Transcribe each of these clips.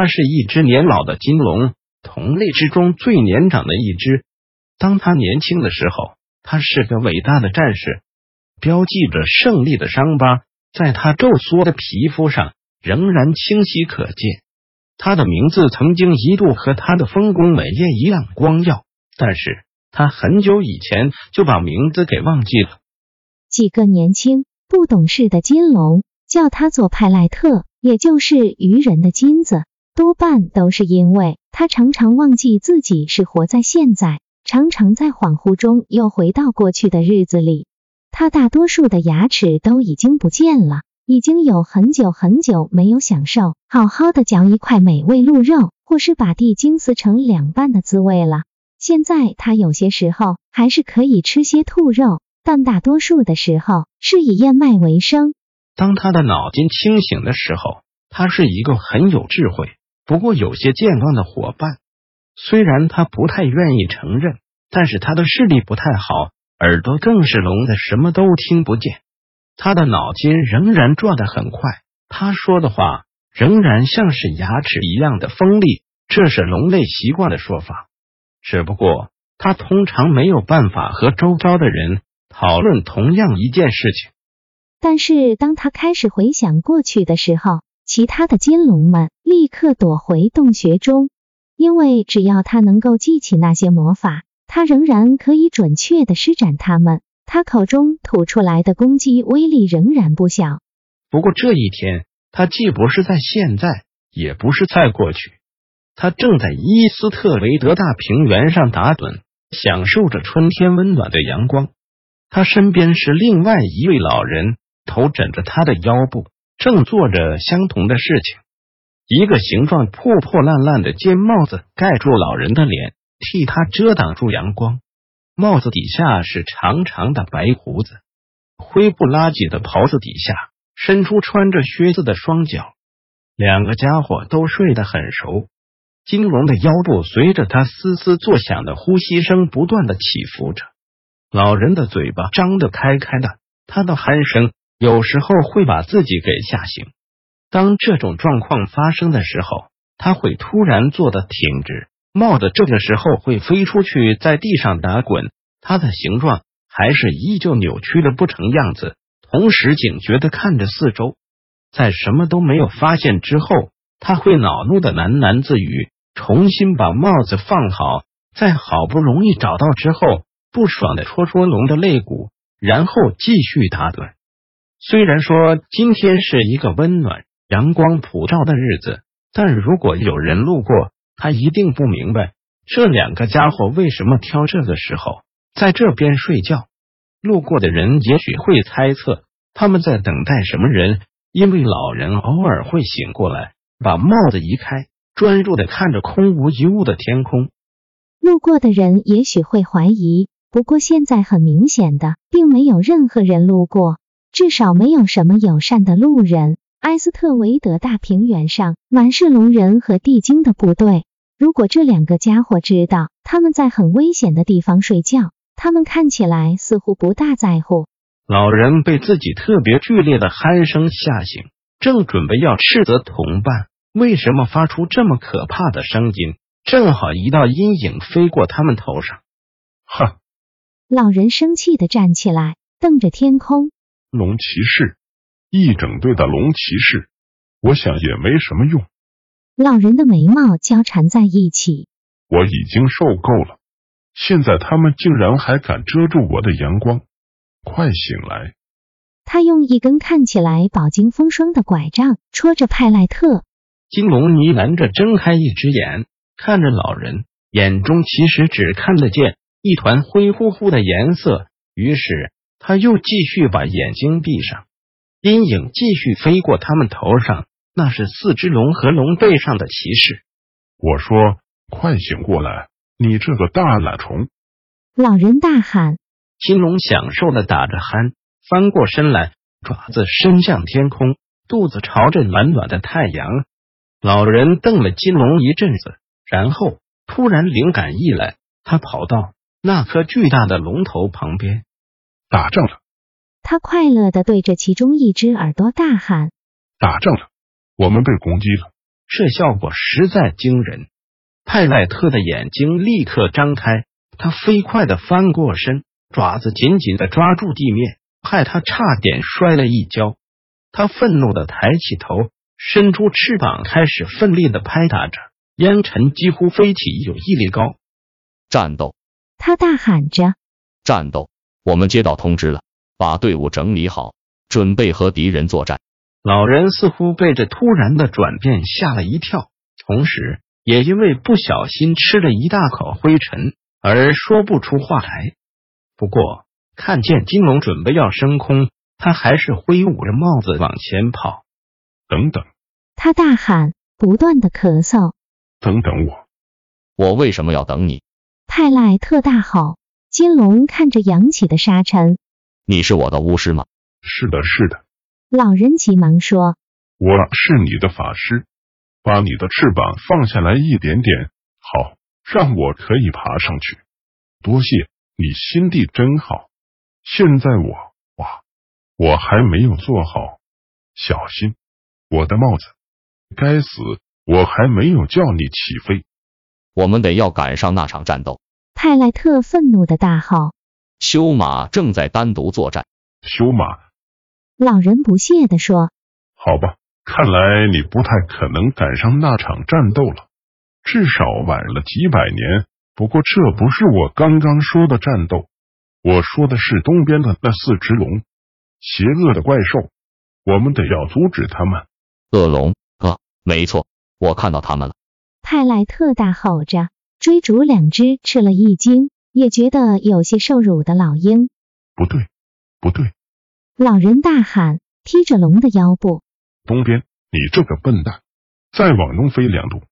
它是一只年老的金龙，同类之中最年长的一只。当它年轻的时候，它是个伟大的战士，标记着胜利的伤疤在它皱缩的皮肤上仍然清晰可见。他的名字曾经一度和他的丰功伟业一样光耀，但是他很久以前就把名字给忘记了。几个年轻不懂事的金龙叫他做派莱特，也就是愚人的金子。多半都是因为他常常忘记自己是活在现在，常常在恍惚中又回到过去的日子里。他大多数的牙齿都已经不见了，已经有很久很久没有享受好好的嚼一块美味鹿肉，或是把地精撕成两半的滋味了。现在他有些时候还是可以吃些兔肉，但大多数的时候是以燕麦为生。当他的脑筋清醒的时候，他是一个很有智慧。不过有些健忘的伙伴，虽然他不太愿意承认，但是他的视力不太好，耳朵更是聋的，什么都听不见。他的脑筋仍然转得很快，他说的话仍然像是牙齿一样的锋利，这是龙类习惯的说法。只不过他通常没有办法和周遭的人讨论同样一件事情。但是当他开始回想过去的时候，其他的金龙们立刻躲回洞穴中，因为只要他能够记起那些魔法，他仍然可以准确的施展它们。他口中吐出来的攻击威力仍然不小。不过这一天，他既不是在现在，也不是在过去，他正在伊斯特维德大平原上打盹，享受着春天温暖的阳光。他身边是另外一位老人，头枕着他的腰部。正做着相同的事情，一个形状破破烂烂的尖帽子盖住老人的脸，替他遮挡住阳光。帽子底下是长长的白胡子，灰不拉几的袍子底下伸出穿着靴子的双脚。两个家伙都睡得很熟，金龙的腰部随着他嘶嘶作响的呼吸声不断的起伏着。老人的嘴巴张得开开的，他的鼾声。有时候会把自己给吓醒。当这种状况发生的时候，他会突然坐得挺直，帽子这个时候会飞出去，在地上打滚。它的形状还是依旧扭曲的不成样子，同时警觉的看着四周。在什么都没有发现之后，他会恼怒的喃喃自语，重新把帽子放好。在好不容易找到之后，不爽的戳戳龙的肋骨，然后继续打盹。虽然说今天是一个温暖、阳光普照的日子，但如果有人路过，他一定不明白这两个家伙为什么挑这个时候在这边睡觉。路过的人也许会猜测他们在等待什么人，因为老人偶尔会醒过来，把帽子移开，专注的看着空无一物的天空。路过的人也许会怀疑，不过现在很明显的，并没有任何人路过。至少没有什么友善的路人。埃斯特维德大平原上满是龙人和地精的部队。如果这两个家伙知道他们在很危险的地方睡觉，他们看起来似乎不大在乎。老人被自己特别剧烈的鼾声吓醒，正准备要斥责同伴为什么发出这么可怕的声音，正好一道阴影飞过他们头上。哼！老人生气的站起来，瞪着天空。龙骑士，一整队的龙骑士，我想也没什么用。老人的眉毛交缠在一起。我已经受够了，现在他们竟然还敢遮住我的阳光！快醒来！他用一根看起来饱经风霜的拐杖戳着派莱特。金龙呢喃着睁开一只眼，看着老人，眼中其实只看得见一团灰乎乎的颜色。于是。他又继续把眼睛闭上，阴影继续飞过他们头上，那是四只龙和龙背上的骑士。我说：“快醒过来，你这个大懒虫！”老人大喊。金龙享受的打着鼾，翻过身来，爪子伸向天空，肚子朝着暖暖的太阳。老人瞪了金龙一阵子，然后突然灵感一来，他跑到那颗巨大的龙头旁边，打仗了。他快乐的对着其中一只耳朵大喊：“打仗了！我们被攻击了！”这效果实在惊人。派赖特的眼睛立刻张开，他飞快的翻过身。爪子紧紧的抓住地面，害他差点摔了一跤。他愤怒的抬起头，伸出翅膀，开始奋力的拍打着，烟尘几乎飞起有一里高。战斗！他大喊着：“战斗！我们接到通知了，把队伍整理好，准备和敌人作战。”老人似乎被这突然的转变吓了一跳，同时也因为不小心吃了一大口灰尘而说不出话来。不过，看见金龙准备要升空，他还是挥舞着帽子往前跑。等等！他大喊，不断的咳嗽。等等我！我为什么要等你？泰赖特大吼。金龙看着扬起的沙尘，你是我的巫师吗？是的，是的。老人急忙说：“我是你的法师，把你的翅膀放下来一点点，好，让我可以爬上去。多谢。”你心地真好。现在我哇，我还没有做好，小心我的帽子！该死，我还没有叫你起飞。我们得要赶上那场战斗！泰莱特愤怒的大号。修马正在单独作战。修马，老人不屑地说：“好吧，看来你不太可能赶上那场战斗了，至少晚了几百年。”不过这不是我刚刚说的战斗，我说的是东边的那四只龙，邪恶的怪兽，我们得要阻止他们。恶龙啊，没错，我看到他们了。泰莱特大吼着，追逐两只吃了一惊，也觉得有些受辱的老鹰。不对，不对！老人大喊，踢着龙的腰部。东边，你这个笨蛋，再往东飞两度。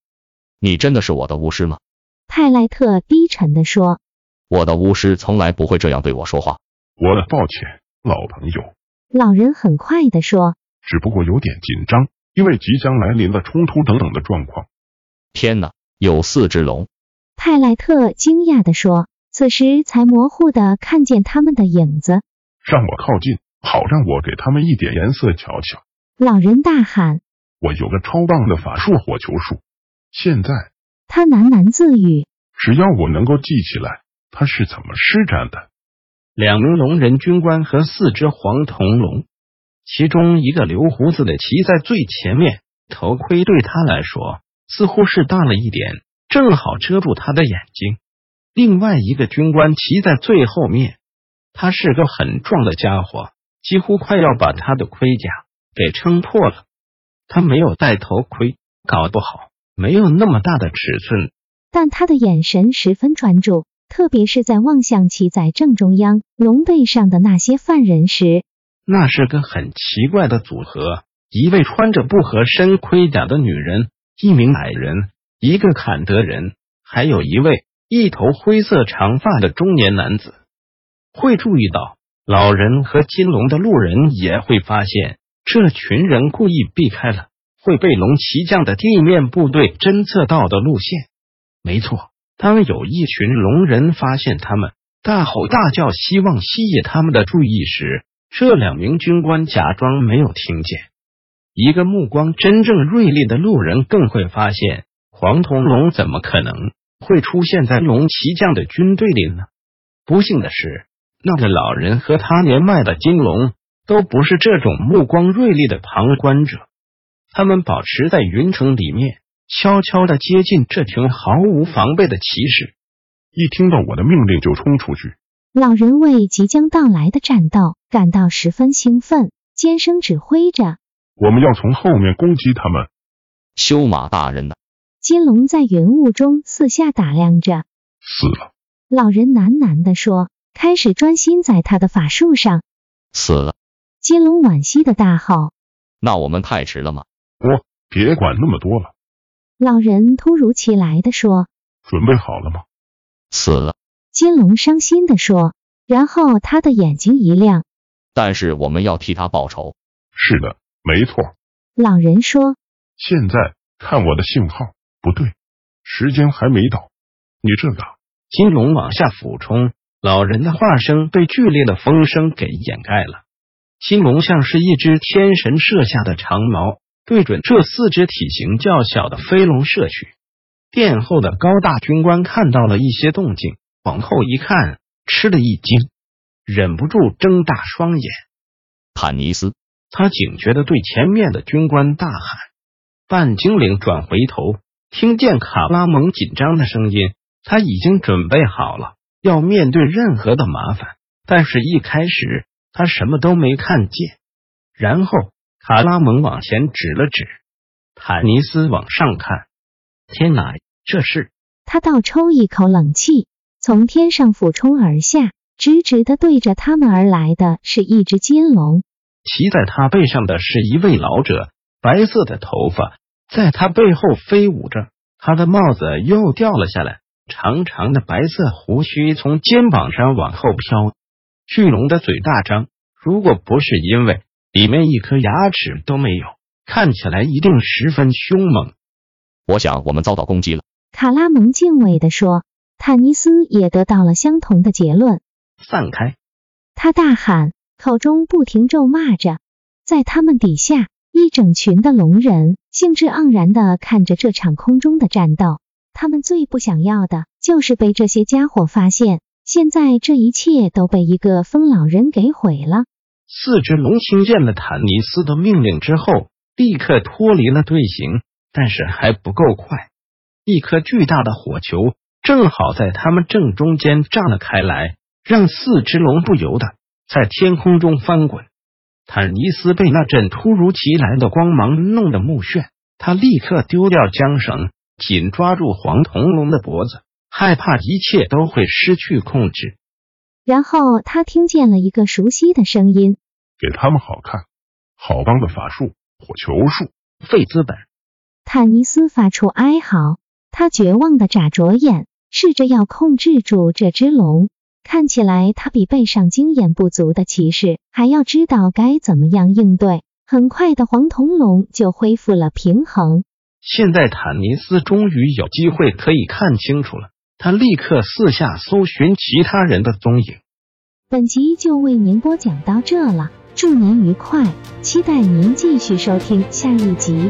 你真的是我的巫师吗？泰莱特低沉的说：“我的巫师从来不会这样对我说话。”我的抱歉，老朋友。老人很快的说：“只不过有点紧张，因为即将来临的冲突等等的状况。”天哪，有四只龙！泰莱特惊讶的说，此时才模糊的看见他们的影子。让我靠近，好让我给他们一点颜色瞧瞧。老人大喊：“我有个超棒的法术火球术，现在。”他喃喃自语：“只要我能够记起来，他是怎么施展的。”两名龙人军官和四只黄铜龙，其中一个留胡子的骑在最前面，头盔对他来说似乎是大了一点，正好遮住他的眼睛。另外一个军官骑在最后面，他是个很壮的家伙，几乎快要把他的盔甲给撑破了。他没有戴头盔，搞不好。没有那么大的尺寸，但他的眼神十分专注，特别是在望向骑在正中央龙背上的那些犯人时。那是个很奇怪的组合：一位穿着不合身盔甲的女人，一名矮人，一个坎德人，还有一位一头灰色长发的中年男子。会注意到老人和金龙的路人也会发现，这群人故意避开了。会被龙骑将的地面部队侦测到的路线，没错。当有一群龙人发现他们，大吼大叫，希望吸引他们的注意时，这两名军官假装没有听见。一个目光真正锐利的路人更会发现，黄铜龙怎么可能会出现在龙骑将的军队里呢？不幸的是，那个老人和他年迈的金龙都不是这种目光锐利的旁观者。他们保持在云层里面，悄悄的接近这群毫无防备的骑士。一听到我的命令就冲出去。老人为即将到来的战斗感到十分兴奋，尖声指挥着：“我们要从后面攻击他们。”修马大人呢？金龙在云雾中四下打量着。死了。老人喃喃的说，开始专心在他的法术上。死了。金龙惋惜的大吼：“那我们太迟了吗？”我别管那么多了，老人突如其来的说。准备好了吗？死了。金龙伤心的说，然后他的眼睛一亮。但是我们要替他报仇。是的，没错。老人说。现在看我的信号，不对，时间还没到。你这个……金龙往下俯冲，老人的话声被剧烈的风声给掩盖了。金龙像是一只天神射下的长矛，对准这四只体型较小的飞龙射去。殿后的高大军官看到了一些动静，往后一看，吃了一惊，忍不住睁大双眼。坦尼斯，他警觉的对前面的军官大喊。半精灵转回头，听见卡拉蒙紧张的声音，他已经准备好了要面对任何的麻烦。但是，一开始他什么都没看见。然后，卡拉蒙往前指了指，坦尼斯往上看。天哪，这是！他倒抽一口冷气，从天上俯冲而下，直直的对着他们而来的是一只金龙。骑在他背上的是一位老者，白色的头发在他背后飞舞着，他的帽子又掉了下来，长长的白色胡须从肩膀上往后飘。巨龙的嘴大张，如果不是因为里面一颗牙齿都没有，看起来一定十分凶猛。我想我们遭到攻击了，卡拉蒙敬畏的说。坦尼斯也得到了相同的结论。散开！他大喊，口中不停咒骂着。在他们底下，一整群的龙人兴致盎然的看着这场空中的战斗。他们最不想要的就是被这些家伙发现。现在这一切都被一个疯老人给毁了。四只龙听见了坦尼斯的命令之后，立刻脱离了队形。但是还不够快，一颗巨大的火球正好在他们正中间炸了开来，让四只龙不由得在天空中翻滚。坦尼斯被那阵突如其来的光芒弄得目眩，他立刻丢掉缰绳，紧抓住黄铜龙的脖子，害怕一切都会失去控制。然后他听见了一个熟悉的声音：“给他们好看，好棒的法术，火球术，费资本。”坦尼斯发出哀嚎，他绝望的眨着眼，试着要控制住这只龙。看起来他比背上经验不足的骑士还要知道该怎么样应对。很快的，黄铜龙就恢复了平衡。现在坦尼斯终于有机会可以看清楚了，他立刻四下搜寻其他人的踪影。本集就为您播讲到这了，祝您愉快，期待您继续收听下一集。